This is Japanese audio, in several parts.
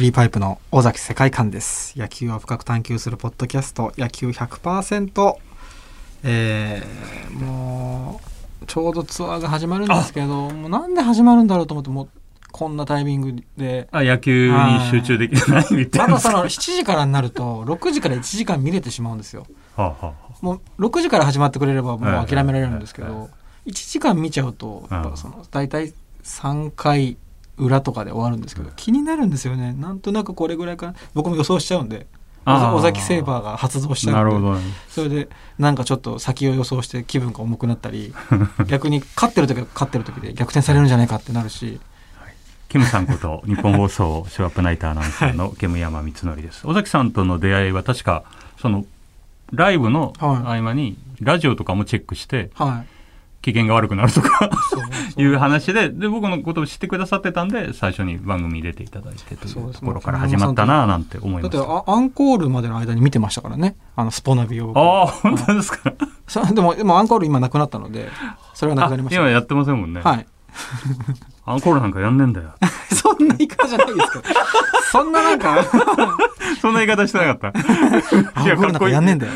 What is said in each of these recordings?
クリーパイプの尾崎世界観です。野球を深く探求するポッドキャスト。野球100%えー、もうちょうどツアーが始まるんですけどもうなんで始まるんだろうと思ってもうこんなタイミングで。あ野球に集中できないみたいな。まだその7時からになると6時から1時間見れてしまうんですよ。はあはもう6時から始まってくれればもう諦められるんですけど1時間見ちゃうとやっぱその大体3回裏とかで終わるんですけど気になるんですよね。なんとなくこれぐらいか僕も予想しちゃうんで尾崎セーバーが発動しちあゃうんで。なるほどね。それでなんかちょっと先を予想して気分が重くなったり 逆に勝ってる時は勝ってる時で逆転されるんじゃないかってなるし。キムさんこと日本放送ショーアップナイターアナウンサーの煙山光則です。尾崎さんとの出会いは確かそのライブのはい。合間にラジオとかもチェックしてはい機嫌が悪くなるとかいう話でで僕のことを知ってくださってたんで最初に番組に出ていただいてといそうところから始まったななんて思いだってましたあアンコールまでの間に見てましたからね。あのスポナビを。ああ本当ですか？そうでもでもアンコール今なくなったのでそれはなくなりました。今やってませんもんね、はい。アンコールなんかやんねえんだよ。そんな言い方じゃないですけど。そんななんか。そんな言い方してなかった。アンコールなんかやんねえんだよ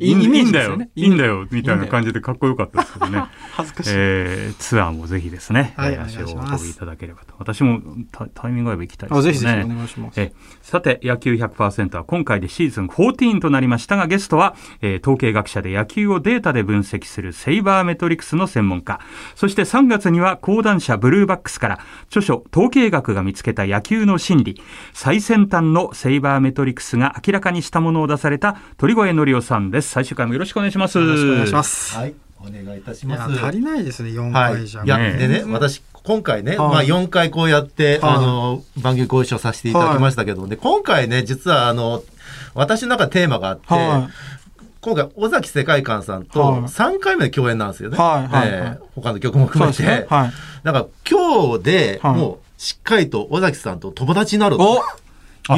イメージだよですよね。いいんだよ。みたいな感じでかっこよかったですけどね。恥ずかしい、えーツアーもぜひですね、はいえー足をお運びいただければと。私もタタイミング合えば行きたいですね。ぜひお願いします。えさて野球100%は今回でシーズン14となりましたがゲストは、えー統計学者で野球をデータで分析するセイバーメトリクスの専門家。そして3月には講談社ブルーバックスから著書統計学が見つけた野球の心理。最先端のセイバーメトリクスが明らかにしたものを出された鳥越則夫さんです最終回もよろしくお願いします。よろしくお願いします、はい、お願いいたしいやます。足りないですね4はい、回じゃ、い。や、ねでね、私、今回ね、はい。まあ、4回こうやって、はい。あの、番組ご一緒させていただきましたけども、で、今回ね、実は、あの、私の中でテーマがあって、は今回、尾崎世界観さんとはい。3回目の共演なんですよね。はいはいはい。えー他の曲も含めて。ねはい。だから、今日ではい。もう、しっかりと尾崎さんと友達になるおと。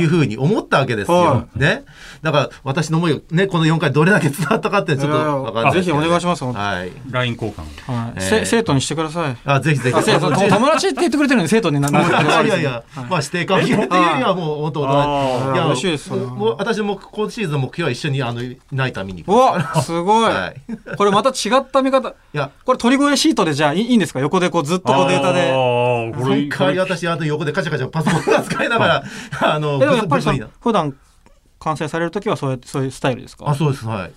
いうふうに思ったわけですよ。は。ね。だから、私の思いをね、この4回どれだけ伝わったかってちょっとわかんない。ぜひお願いしますはい。LINE 交換はい。えー。せ生徒にしてください。あ、ぜひぜひ。あ生徒と友達って言ってくれてるのに生徒にななっていやいやいや、まあ指定関係っていうよりはもう本当あー。いや嬉しいですもうもう私も今シーズンの目標は一緒にあのナイター見に。行うく。わすごい、はい。これまた違った見方。いや、これ鳥越シートでじゃあいいいいんですか？横でこうずっとこうデータで。あーこれ今回私あと横でカチャカチャパソコンを使いながら、あの、えでもやっぱりそのブツブツ普段完成される時はそうやってそういうスタイルですか？あ、そうです、はい。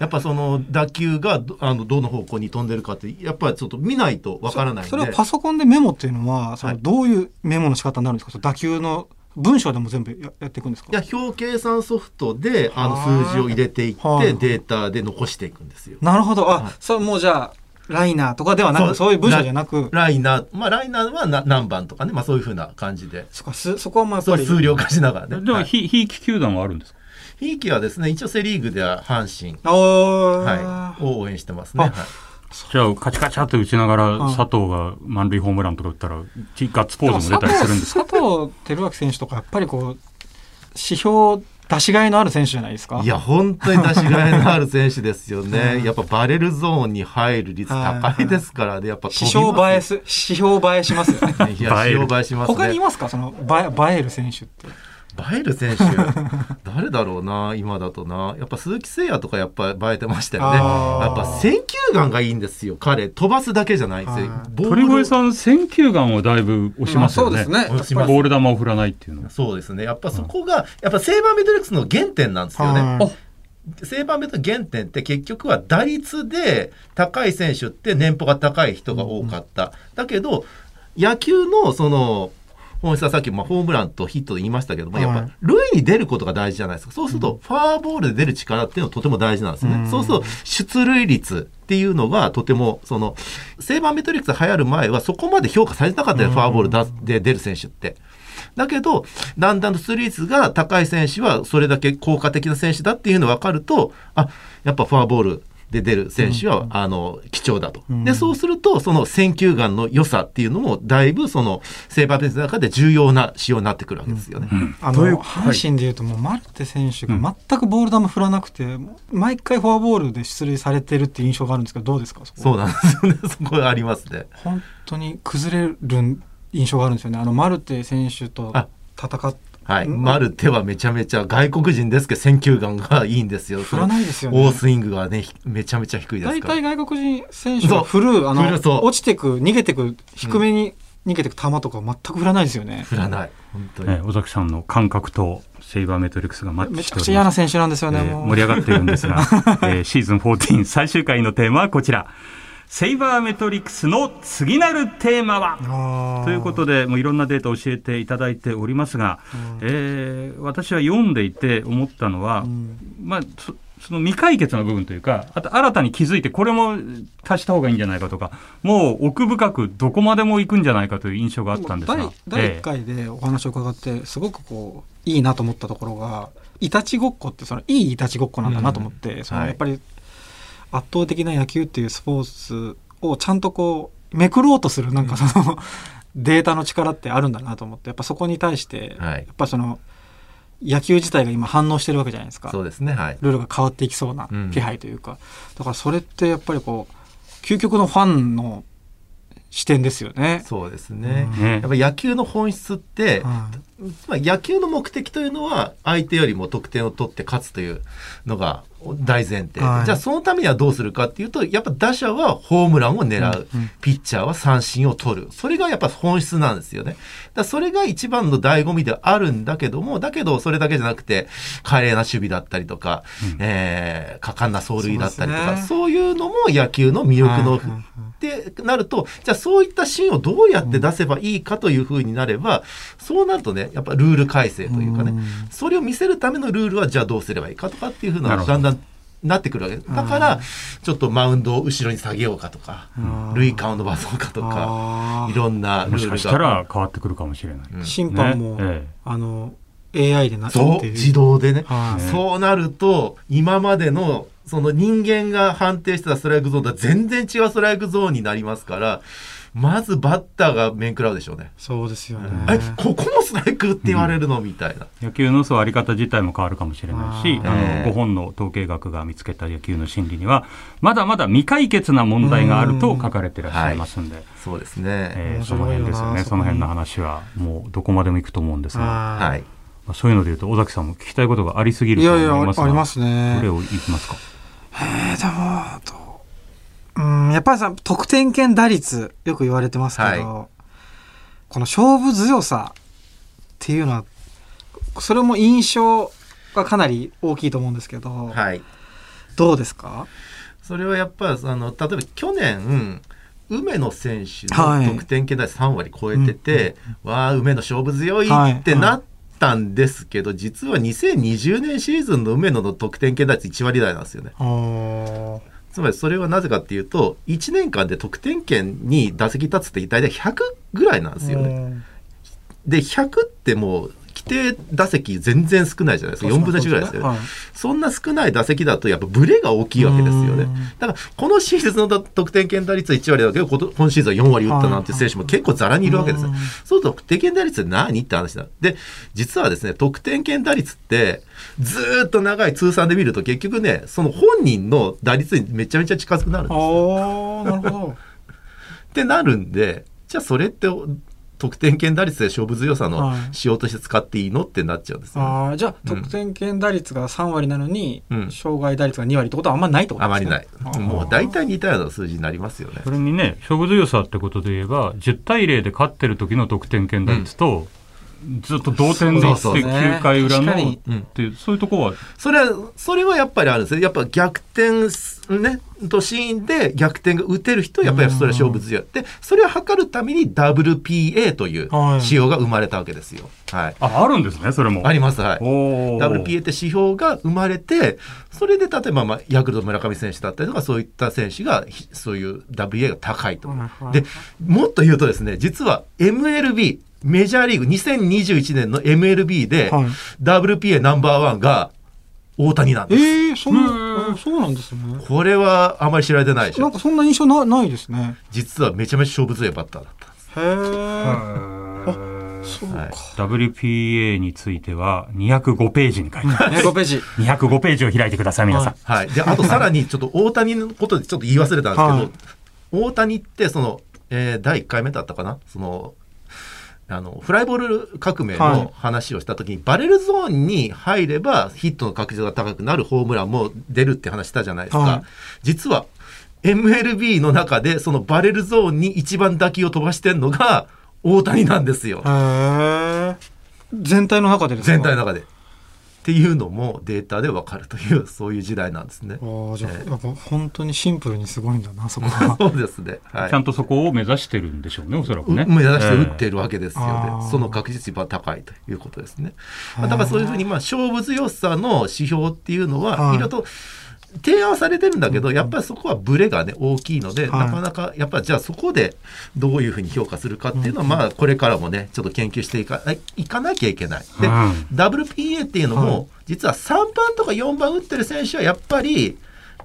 やっぱその打球がどあのどの方向に飛んでるかって、やっぱりちょっと見ないとわからないんで。それはパソコンでメモっていうのはそのはい。どういうメモの仕方になるんですか？その打球の文章でも全部ややっていくんですか？いや、表計算ソフトで、あのはあ数字を入れていって、はい。データで残していくんですよ。なるほど。あ、はい。そうもうじゃあライナーとかではなくそういう文章じゃなく。ライナー、まあライナーはな何番とかね、まあそういうふうな感じで。そっかすそこはまあそう数量化しながらね。でも、はい。ひひいき球団はあるんですか？ひいきはですね、一応セ・リーグでは阪神、はい、を応援してますね。あはい。じゃあ、カチカチャって打ちながら、うん佐藤が満塁ホームランとか打ったら、ちガッツポーズも出たりするんですか？佐藤輝明選手とかやっぱりこう指標出しがいのある選手じゃないですか？いや、本当に出しがいのある選手ですよね。やっぱバレルゾーンに入る率高いですからね。やっぱ飛指標映えす指標映えしますよね。いや、指標映えしますね。他にいますか？その映える選手って映える選手、誰だろうな、今だとな。やっぱ鈴木誠也とかやっぱ映えてましたよね。やっぱ選球眼がいいんですよ、彼。飛ばすだけじゃない鳥越さん、選球眼をだいぶ押しますよね。まあそうですねボール球を振らないっていうのは。そうですね。やっぱそこが、やっぱセーバーメトリックスの原点なんですよね。はいセーバーメトリックスの原点って結局は打率で高い選手って年俸が高い人が多かった。だけど、野球のその、本質はさっきまあホームランとヒットで言いましたけども、やっはいぱ塁に出ることが大事じゃないですか。そうすると、ファーボールで出る力っていうのはとても大事なんですね。うんそうすると、出塁率っていうのがとても、その、セーバーメトリックスが流行る前はそこまで評価されてなかったよ、うんファーボールだで出る選手って。だけど、だんだんと出塁率が高い選手はそれだけ効果的な選手だっていうのが分かると、あ、やっぱフォアボールで出る選手は、あの、貴重だと。うんで、そうすると、その選球眼の良さっていうのも、だいぶその、セーバーベースの中で重要な仕様になってくるわけですよね。あというの阪神でいうともうマルテ選手が全くボール球振らなくて、毎回フォアボールで出塁されてるっていう印象があるんですけどどうですかそこそうなんですよね。そこがありますね。本当に崩れる印象があるんですよねあのマルテ選手とあ戦っはい。マルテはめちゃめちゃ外国人ですけど、選球眼がいいんですよ。振らないですよねオースイングがね、ひめちゃめちゃ低いです大から。体外国人選手そうが振る、あの落ちてく、逃げてく、低めに逃げてく球とか全く振らないですよね。振らない。本当に。ね尾崎さんの感覚とセイバーメトリックスがマッめちゃくちゃ嫌な選手なんですよね、盛り上がっているんですが、えーシーズン14最終回のテーマはこちら。セイバーメトリックスの次なるテーマは？ということで、もういろんなデータを教えていただいておりますが、えー私は読んでいて思ったのは、うん。まあ、そその未解決の部分というか、あと新たに気づいて、これも足した方がいいんじゃないかとか、もう奥深くどこまでも行くんじゃないかという印象があったんですが。第、第1え。え回でお話を伺ってすごくこういいなと思ったところがいたちごっこってそのいいいたちごっこなんだなと思って、そのはい。やっぱり圧倒的な野球っていうスポーツをちゃんとこうめくろうとするなんかその、データの力ってあるんだなと思ってやっぱそこに対して、はいやっぱその野球自体が今反応してるわけじゃないですか。そうですね。はい。ルールが変わっていきそうなうん気配というか、だからそれってやっぱりこう究極のファンの視点ですよね。そうですね。ねやっぱ野球の本質って、はいつまり野球の目的というのは相手よりも得点を取って勝つというのが大前提で、はい。じゃあそのためにはどうするかっていうとやっぱ打者はホームランを狙う、うんうん。ピッチャーは三振を取る。それがやっぱ本質なんですよね。だそれが一番の醍醐味ではあるんだけどもだけどそれだけじゃなくて華麗な守備だったりとか、えー果敢な走塁だったりとかそうね。いうのも野球の魅力の、はいってなると、じゃあそういったシーンをどうやって出せばいいかというふうになれば、そうなるとね、やっぱルール改正というかね、うん。それを見せるためのルールはじゃあどうすればいいかとかっていうふうなだんだんなってくるわけ。です。だから、ちょっとマウンドを後ろに下げようかとか、うん。塁間を伸ばそうかとか、いろんなルールが。もしかしたら変わってくるかもしれない。うん。審判も、ね。ええ。あの AI でなってそう、る自動でね。そうなると、今までの、その人間が判定してたストライクゾーンとは全然違うストライクゾーンになりますから、まずバッターが面食らうでしょうね。そうですよね、え、ここもストライクって言われるのみたいな。野球のそうあり方自体も変わるかもしれないし、あの5本の統計学が見つけた野球の心理には、まだまだ未解決な問題があると書かれていらっしゃいますんで、そうですね。えーその辺ですよね、その辺の話は、もうどこまでも行くと思うんですが、ははい。まあそういうので言うと、尾崎さんも聞きたいことがありすぎいると思いやいやいますが、ありますね。どれをいきますか？えー、でもどううんやっぱりさ得点圏打率よく言われてますけど、はこの勝負強さっていうのはそれも印象がかなり大きいと思うんですけど、はい。どうですか？それはやっぱり、あの、例えば去年、梅野選手はい。の得点圏打率3割超えてて、わあ、梅野勝負強いはい。ってなったんですけど、実は2020年シーズンの梅野の得点圏打率1割台なんですよね。つまりそれはなぜかっていうと、1年間で得点圏に打席立つって大体100ぐらいなんですよね。で、100ってもう、規定打席全然少ないじゃないですか。4分の1ぐらいですよね。はいそんな少ない打席だと、やっぱブレが大きいわけですよねうん。だから、このシーズンの得点圏打率は1割だけど、今シーズンは4割打ったなんて選手も結構ざらにいるわけですようん。そうすると、得点圏打率って何って話だ。で、実はですね、得点圏打率って、ずーっと長い通算で見ると、結局ね、その本人の打率にめちゃめちゃ近づくなるんですよ。なるほど ってなるんで、じゃあそれって、得点圏打率で勝負強さのはい仕様として使っていいのってなっちゃうんですよね。あーじゃあうん得点圏打率が3割なのに、うん障害打率が2割ってことはあんまりないってことあですねまりない。もう大体似たような数字になりますよねそ。れにね、勝負強さってことで言えば、10対0で勝ってる時の得点圏打率と、ずっと同点でいってそうそうそう9回裏の確かにうんっていう、そういうとこは、それは、それはやっぱりあるんですね。やっぱ逆転す、ね、とシーンで逆転が打てる人はやっぱりそれは勝負強い。で、それを測るために WPA というはい仕様が生まれたわけですよ。はい。あ、あるんですね、それも。あります、はい。WPA って指標が生まれて、それで例えば、まあ、ヤクルト村上選手だったりとか、そういった選手が、ひそういう WA が高いと。で、もっと言うとですね、実は MLB、メジャーリーグ2021年の MLB で、はい WPA ナンバーワンが大谷なんえです。ー、そんそうなんですねこれはあまり知られてないでしょ。なんかそんな印象なないですね実はめちゃめちゃ勝負強いバッターだったんです。へえそうか、はい WPA については205ページに書いてある。ね5ページ205ページを開いてください、皆さん。はい。で、あとさらにちょっと大谷のことでちょっと言い忘れたんですけど、はい大谷ってその、えー第1回目だったかな？その、あのフライボール革命はいの話をした時に、バレルゾーンに入ればヒットの確率が高くなるホームランも出るって話したじゃないですか、はい。実は MLB の中でそのバレルゾーンに一番打球を飛ばしてんのが大谷なんですよ。全体の中でですか？全体の中で。っていうのもデータでわかるというそういう時代なんですね。ああじゃあ、ええやっぱ本当にシンプルにすごいんだなそこは そうですね。はいちゃんとそこを目指してるんでしょうね、おそらくね。目指して打ってる。るわけですよね、あーその確実に高いということですね。まあだからそういうふうにまあ勝負強さの指標っていうのは、はいいろいろと提案はされてるんだけど、やっぱりそこはブレがね大きいので、はい。なかなかやっぱりじゃあそこでどういうふうに評価するかっていうのは、まあこれからもねちょっと研究していかいかなきゃいけない。で、うん。WPA っていうのも、はい。実は3番とか4番打ってる選手はやっぱり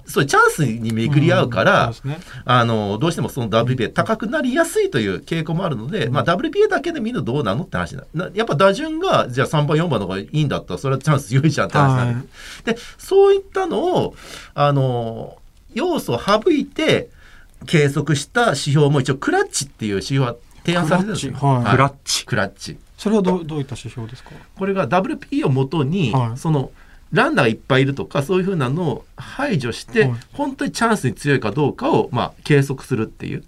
そうチャンスに巡り合うから、うんね。あのどうしてもその WPA 高くなりやすいという傾向もあるので、まあ、WPA だけで見るとどうなのって話ななやっぱ打順がじゃあ3番4番の方がいいんだったらそれはチャンス強いじゃんって話になる、はいでそういったのをあの要素を省いて計測した指標も一応クラッチっていう指標は提案されてるんですよ、クラッチ。はい。クラッチ。クラッチ。それはどうどういった指標ですか？これが WP をもとに、はい。そのランナーがいっぱいいるとかそういうふうなのを排除して、はい。本当にチャンスに強いかどうかを、まあ、計測するっていう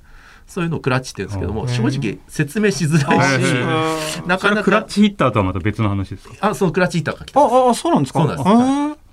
そういうのをクラッチって言うんですけども、うん正直説明しづらいし、なかなそれはクラッかチヒッターとはまた別の話ですか？あそのクラッチヒッターが来たああそうなんですか？そうなんです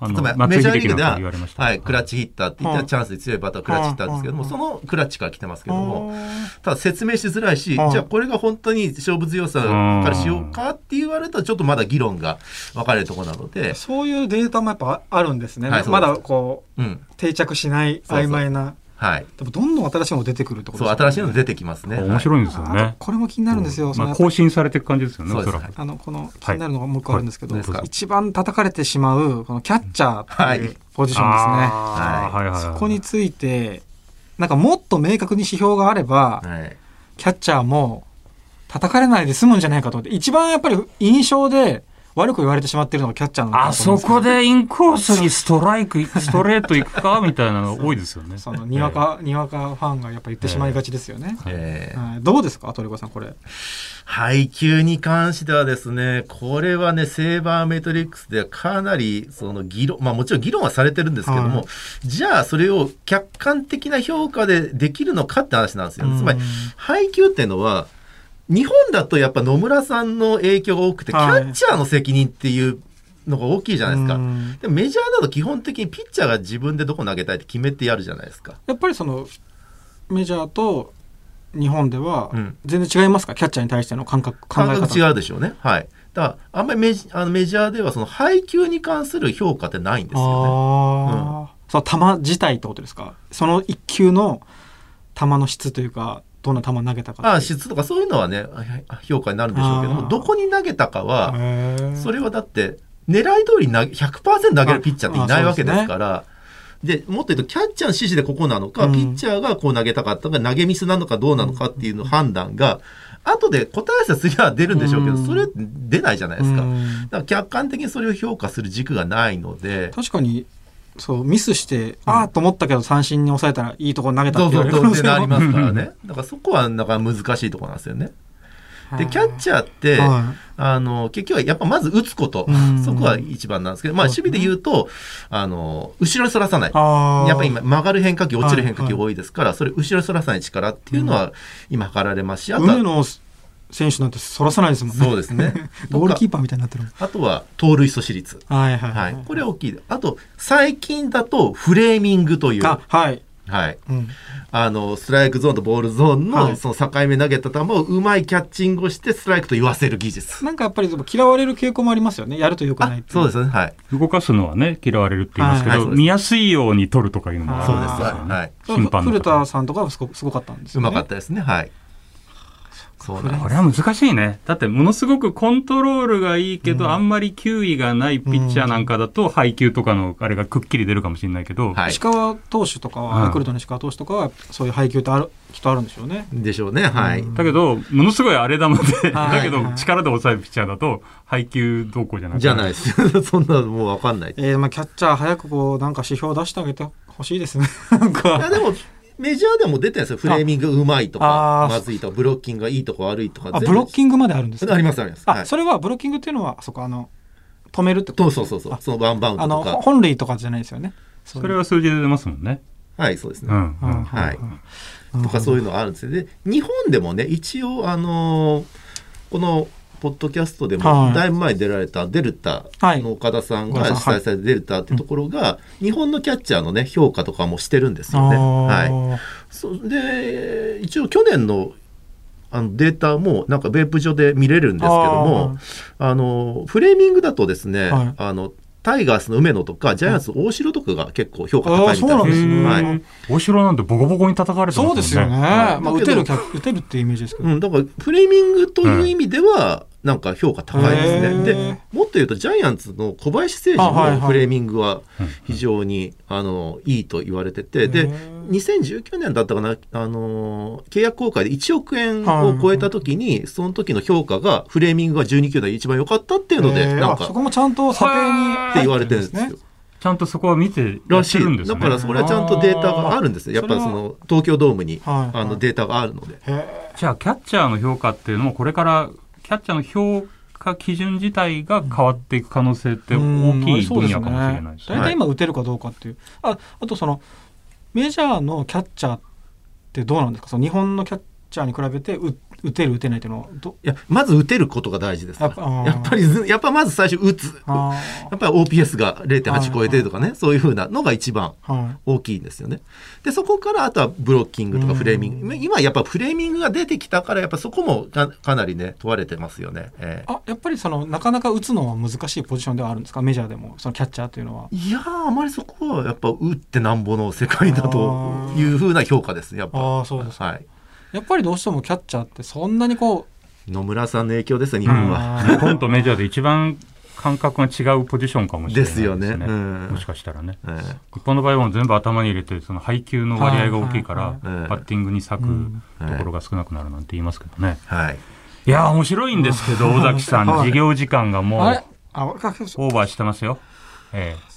あのつまり松井メジャーリーグでは言われました。はい、クラッチヒッターって言ったはい。らチャンスに強いバッターはクラッチヒッターですけども、はいそのクラッチから来てますけども、あただ説明しづらいし、はい。じゃあこれが本当に勝負強さからしようかって言われるとちょっとまだ議論が分かれるところなので。ー、そういうデータもやっぱあるんですね、はいそうです。まだこううん、定着しないそうそう曖昧なはい。でもどんどん新しいのが出てくるってことそう、ですよね新しいの出てきますね。面白いんですよあね。これも気になるんですよ、そのまあ、更新されていく感じですよね、そうです。あのこの気になるのがもう一個あるんですけど、はいはい一番叩かれてしまうこのキャッチャーってはいいうポジションですね、はいはいはい。そこについてなんかもっと明確に指標があれば、はい。キャッチャーも叩かれないで済むんじゃないかと思って一番やっぱり印象で悪く言われてしまっているのがキャッチャーなのかあそこでインコースにストライク、ストレートいくかみたいなの多いですよね。そのにわか、にわかファンがやっぱ言ってしまいがちですよね、えーはい、どうですか鳥越さんこれ。配球に関してはですね、これはね、セーバーメトリックスでかなりその議論、まあもちろん議論はされてるんですけども、はい。じゃあそれを客観的な評価でできるのかって話なんですよ。つまりうん、配球っていうのは、日本だとやっぱ野村さんの影響が多くて、キはい。ャッチャーの責任っていうのが大きいじゃないですか。うん。でもメジャーだと基本的にピッチャーが自分でどこ投げたいって決めてやるじゃないですか。やっぱりそのメジャーと日本ではうん。全然違いますか、キャッチャーに対しての感覚考え方。感覚違うでしょうね。はい。だから、あんまりメジあのメジャーではその配球に関する評価ってないんですよああ、その球自体ってことですか？その一球の球の質というかどんな球投げたかね。あ質とかそういうのはね、あ評価になるんでしょうけど。も、どこに投げたかは、それはだって、狙い通り投げ100%投げるピッチャーっていないわけですから、でもっと言うと、キャッチャーの指示でここなのか、うん。ピッチャーがこう投げたかったのか、投げミスなのかどうなのかっていうの判断が、後で答え合わせすりゃ出るんでしょうけど、うん。それ出ないじゃないですか。だうん。から客観的にそれを評価する軸がないので、確かにそうミスして、ああと思ったけど三振に抑えたらいいところ投げたって言われるなりますからね。だからそこはなか難しいところなんですよね。で、キャッチャーって、はあの、結局はやっぱまず打つこと。うん、そこは一番なんですけど、まあ守備で言うと、あの、後ろに反らさない。やっぱり今曲がる変化球、落ちる変化球はいはい。多いですから、それ後ろに反らさない力っていうのは今測られますし、あとは、選手なんてそらさないですもんねそうですね。ゴールキーパーみたいになってるあとは盗塁阻止率。はいはいはい。これは大きい。あと、最近だとフレーミングという、あはい、はい。うん、あの、ストライクゾーンとボールゾーンはいのその境目投げた球をうまいキャッチングをしてストライクと言わせる技術。なんかやっぱりでも嫌われる傾向もありますよねやると良くないそうですね。はい。動かすのはね、嫌われるって言いますけど、はいはい見やすいように取るとかいうのもあそうです。はい。審判の古方田さんとかはすごすごかったんですよねうまかったですね。はい。そうなんですこれは難しいね。だってものすごくコントロールがいいけど、うんあんまり球威がないピッチャーなんかだと、配球とかのあれがくっきり出るかもしれないけど、はい石川投手とかは、うんヤクルトの石川投手とかはそういう配球ってあるきっとあるんでしょうね。でしょうね。はい。うんだけど、ものすごい荒れ球で、はい だけど力で抑えるピッチャーだと、配球どうこうじゃなくてじゃないです。そんなのもうわかんない。いえーまあ、キャッチャー早くこうなんか指標出してあげてほしいですね。なんかや、でも、メジャーでも出てるんですよ。フレーミングうまいとかまずいとか、ブロッキングがいいとか悪いとか。あブロッキングまであるんですかありますあります。あ、はいそれはブロッキングっていうのはそこあの止めるってことそうそうそうそうあ。そのワンバウンあのドとか。本塁とかじゃないですよねそそれは数字で出ますもんね。はい、そうですね。はいうんとかそういうのがあるんですよ。で、日本でもね、一応、あのーこの、ポッドキャストでも、はい。だいぶ前に出られたデルタの岡田さんがはい。主催されたデルタっていうところが、日本のキャッチャーのね、評価とかもしてるんですよね。はい。いそで、一応去年のあのデータもなんかベープ上で見れるんですけども、あの、フレーミングだとですね、はい。あの、タイガースの梅野とか、ジャイアンツの大城とかが結構評価高いみたいですね。はい。お城なんてボコボコに叩かれてますね。そうですよね、はいまあ、打だけどてる打てるっていうイメージですけど、うん、だからフレーミングという意味では、なんか評価高いですね。で、もっと言うと、ジャイアンツの小林誠司もフレーミングは非常に、あのいいと言われてて、へで、ー2019年だったかな、あの契約公開で1億円を超えた時に、その時の評価が、フレーミングが12球団一番良かったっていうので、なんか、あそこもちゃんと査定にって言われてるんですよ。ちゃんとそこは見てらしているんですね。だからそれはちゃんとデータがあるんですよ。やっぱりその東京ドームに、あのデータがあるので。へじゃあキャッチャーの評価っていうのもこれからキャッチャーの評価基準自体が変わっていく可能性って大きい分野かもしれないですね。大体今打てるかどうかっていう、ああとそのメジャーのキャッチャーってどうなんですか？その日本のキャッチャーに比べて打打てる打てないっていうのはどいや、まず打てることが大事ですから。やっぱりず、やっぱまず最初打つ。あやっぱり OPS が0.8超えてるとかね、そういうふうなのが一番ーはい大きいんですよね。で、そこからあとはブロッキングとかフレーミング。今やっぱフレーミングが出てきたから、やっぱそこもかかなりね、問われてますよね。ええあやっぱりそのなかなか打つのは難しいポジションではあるんですか？メジャーでもそのキャッチャーというのはいやー、あまりそこはやっぱ打ってなんぼの世界だというふうな評価ですね、やっぱ。ああそうですかはい。やっぱりどうしてもキャッチャーってそんなにこ野村さんの影響ですよ、日う、本は。あ日本とメジャーで一番感覚が違うポジションかもしれないですよね。ねうんもしかしたらね。ええ日本の場合は全部頭に入れて、その配球の割合が大きいから、はいはいはいバッティングに割くうんところが少なくなるなんて言いますけどね。はい。いやー、面白いんですけど、尾崎さん、はい授業時間がもうオーバーしてますよ。え待ってくださいね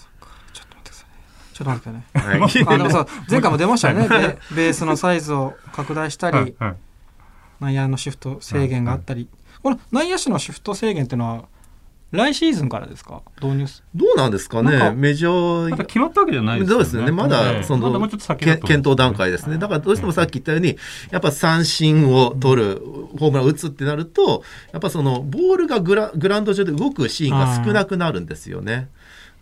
ちょっと待ってね。はい。あでもそう前回も出ましたよね。ベベースのサイズを拡大したえり内野のシフト制限があったり、この内野手のシフト制限っていうのは来シーズンからですか？導入す。どうなんですかね、メジャー。まだ決まったわけじゃないですよね。そうですよね。まえだ、えその、ま検討段階ですね。だからどうしてもさっき言ったように、やっぱ三振を取る、ホームランを打つってなると、やっぱその、ボールがグラグラウンド上で動くシーンが少なくなるんですよね。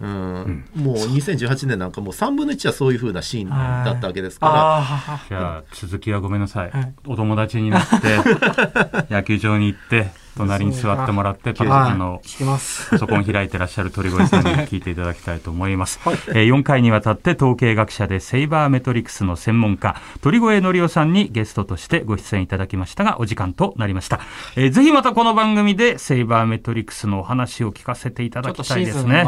うん、もう2018年なんかもう3分の1はそういう風なシーンだったわけですから、あじゃあ、続きはごめんなさい。はい。お友達になって、野球場に行って、隣に座ってもらって、パソコンの聞きます。パソコン開いてらっしゃる鳥越さんに聞いていただきたいと思います。えー4回にわたって統計学者でセイバーメトリクスの専門家、鳥越則夫さんにゲストとしてご出演いただきましたが、お時間となりました。えーぜひまたこの番組でセイバーメトリクスのお話を聞かせていただきちょっとシーたいですね。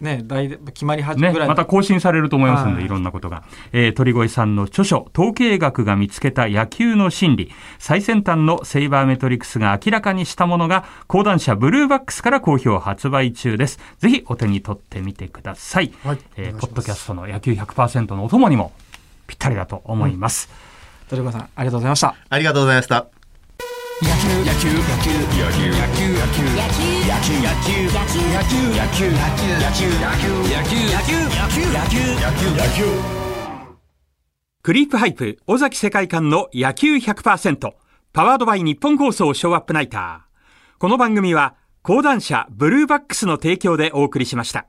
ね大決まり始ね、めぐらい、また更新されると思いますので、はいいろんなことが。えー鳥越さんの著書、統計学が見つけた野球の真理、最先端のセイバーメトリクスが明らかにしたものが、講談社ブルーバックスから好評発売中です。ぜひお手に取ってみてください。はいえーポッドキャストの野球100%のお供にもぴったりだと思います。鳥越さんありがとうございましたありがとうございました。野球野球野球野球野球野球野球野球野球野球野球野球野球野球野球野球野球クリープハイプ、尾崎世界観の野球100%。パワードバイ日本放送ショーアップナイター。この番組は、講談社ブルーバックスの提供でお送りしました。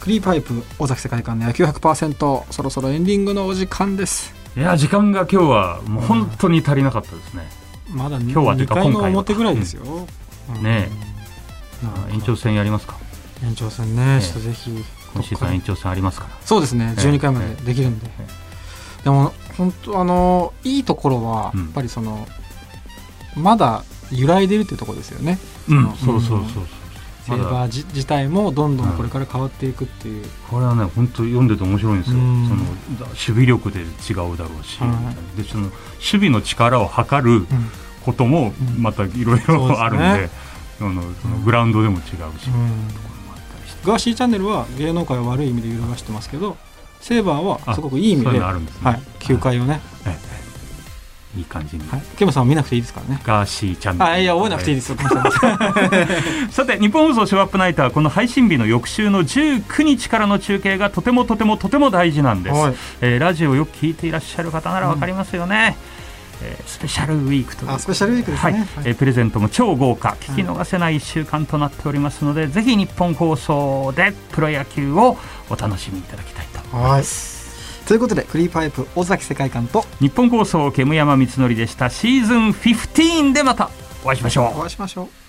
クリーパイプ尾崎世界観の野球100%そろそろエンディングのお時間ですいや、時間が今日はもう本当に足りなかったですね。まだ今日はという2回のか今回は。表ぐらいですよ、うん。ねなんか延長戦やりますか。延長戦ね、えちょっとぜひ。今シーズン延長戦ありますから。そうですねええ。12回までできるんで、えでも本当あのいいところはうん。やっぱりその、まだ揺らいでるっていうところですよね。うん、そうそうそうそう。セーバーじ自体もどんどんこれから変わっていくっていう、これはね、本当読んでて面白いんですよ。うん。そのだ守備力で違うだろうし、はでその守備の力を測るうん。こともうん。またいろいろあるんで、そのそのグラウンドでも違うし。ガーシーチャンネルは芸能界を悪い意味で揺るがしてますけどセーバーはすごくいい意味で、ですね。はい、球界をね、ええいい感じに、はい、ケムさんは見なくていいですからね。ガーシーチャンネルあ、いや、覚えなくていいですよ。さて日本放送ショーアップナイターこの配信日の翌週の19日からの中継がとてもとてもとても大事なんです、はい。えーラジオをよく聞いていらっしゃる方ならわかりますよね、えースペシャルウィークとスペシャルウィークですね。はい。はい。えープレゼントも超豪華聞き逃せない1週間となっておりますので、ぜひ日本放送でプロ野球をお楽しみいただきたいと。思いはい。ます、ということで、クリーパイプ尾崎世界観と日本放送煙山光則でしたシーズン15でまたお会いしましょうお会いしましょう。